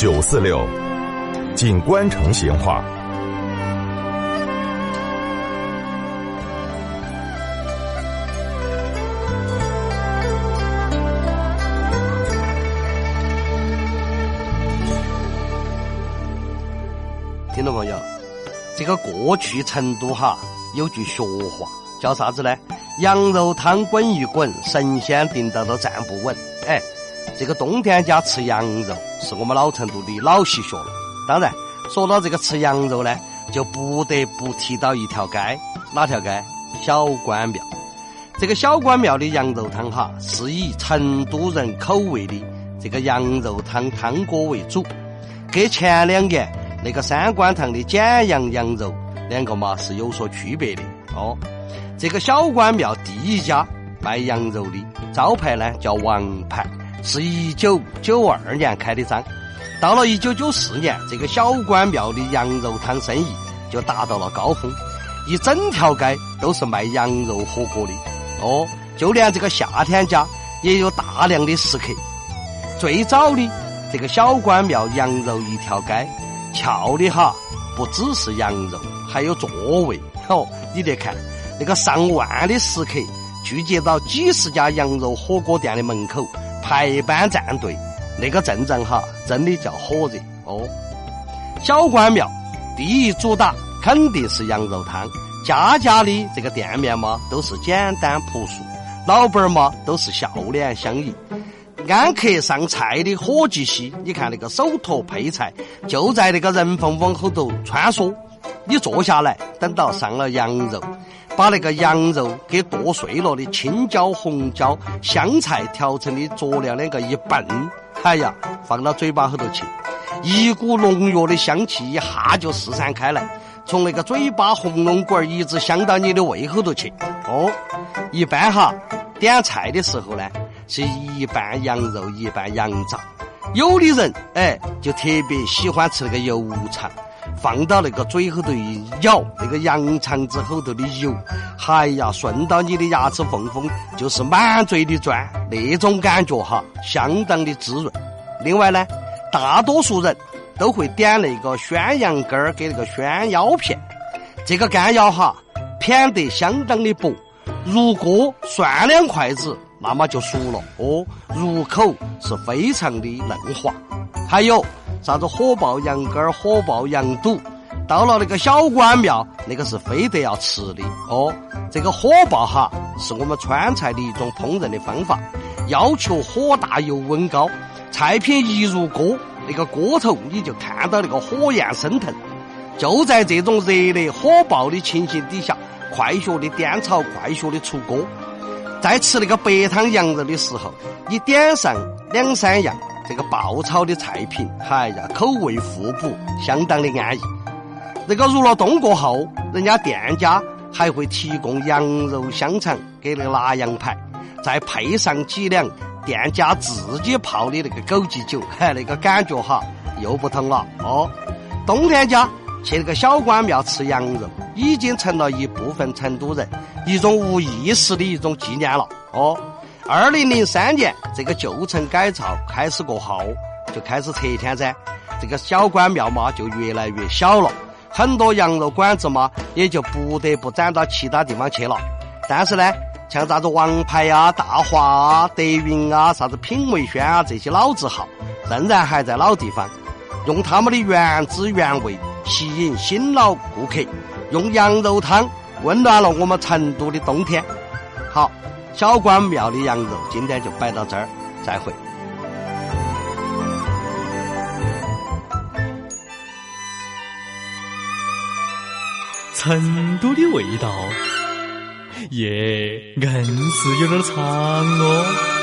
九四六，锦官城闲话。听众朋友，这个过去成都哈有句俗话叫啥子呢？羊肉汤滚一滚，神仙定到都站不稳。哎，这个冬天家吃羊肉是我们老成都的老习俗了。当然，说到这个吃羊肉呢，就不得不提到一条街，哪条街？小关庙。这个小关庙的羊肉汤哈，是以成都人口味的这个羊肉汤汤锅为主，跟前两年。那个三官堂的简阳羊肉，两个嘛是有所区别的哦。这个小关庙第一家卖羊肉的招牌呢叫王牌，是一九九二年开的张。到了一九九四年，这个小关庙的羊肉汤生意就达到了高峰，一整条街都是卖羊肉火锅的哦。就连这个夏天家也有大量的食客。最早的这个小关庙羊肉一条街。俏的哈，不只是羊肉，还有座位。哦，你得看那个上万的食客聚集到几十家羊肉火锅店的门口排班站队，那个阵仗哈，真的叫火热哦。小关庙第一主打肯定是羊肉汤，家家的这个店面嘛都是简单朴素，老板儿嘛都是笑脸相迎。安客上菜的伙计些，你看那个手托配菜，就在那个人缝缝后头穿梭。你坐下来，等到上了羊肉，把那个羊肉给剁碎了的青椒、红椒、香菜调成的佐料两个一拌，哎呀，放到嘴巴后头去，一股浓郁的香气一下就四散开来，从那个嘴巴喉咙管一直香到你的胃后头去。哦，一般哈点菜的时候呢。是一半羊肉一半羊杂，有的人哎就特别喜欢吃那个油肠，放到那个嘴后头一咬，那个羊肠子后头的油，哎呀顺到你的牙齿缝缝，就是满嘴的钻，那种感觉哈，相当的滋润。另外呢，大多数人都会点那个宣羊肝儿跟那个宣腰片，这个肝腰哈片得相当的薄，如果涮两筷子。那么就熟了哦，入口是非常的嫩滑。还有啥子火爆羊肝、火爆羊肚，到了那个小关庙，那个是非得要吃的哦。这个火爆哈，是我们川菜的一种烹饪的方法，要求火大油温高。菜品一入锅，那个锅头你就看到那个火焰升腾。就在这种热烈火爆的情形底下，快速的颠炒，快速的出锅。在吃那个白汤羊肉的时候，你点上两三样这个爆炒的菜品，哎呀，口味互补，相当的安逸。那个入了冬过后，人家店家还会提供羊肉香肠给那个腊羊排，再配上几两店家自己泡的那个枸杞酒，嗨，那个感觉哈又不同了哦。冬天家去那个小关庙吃羊肉，已经成了一部分成都人。一种无意识的一种纪念了哦。二零零三年，这个旧城改造开始过后，就开始拆迁噻，这个小关庙嘛就越来越小了，很多羊肉馆子嘛也就不得不转到其他地方去了。但是呢，像啥子王牌啊、大华啊、德云啊、啥子品味轩啊这些老字号，仍然还在老地方，用他们的原汁原味吸引新老顾客，用羊肉汤。温暖了我们成都的冬天。好，小关庙的羊肉今天就摆到这儿，再会。成都的味道，耶，硬是有点长哦。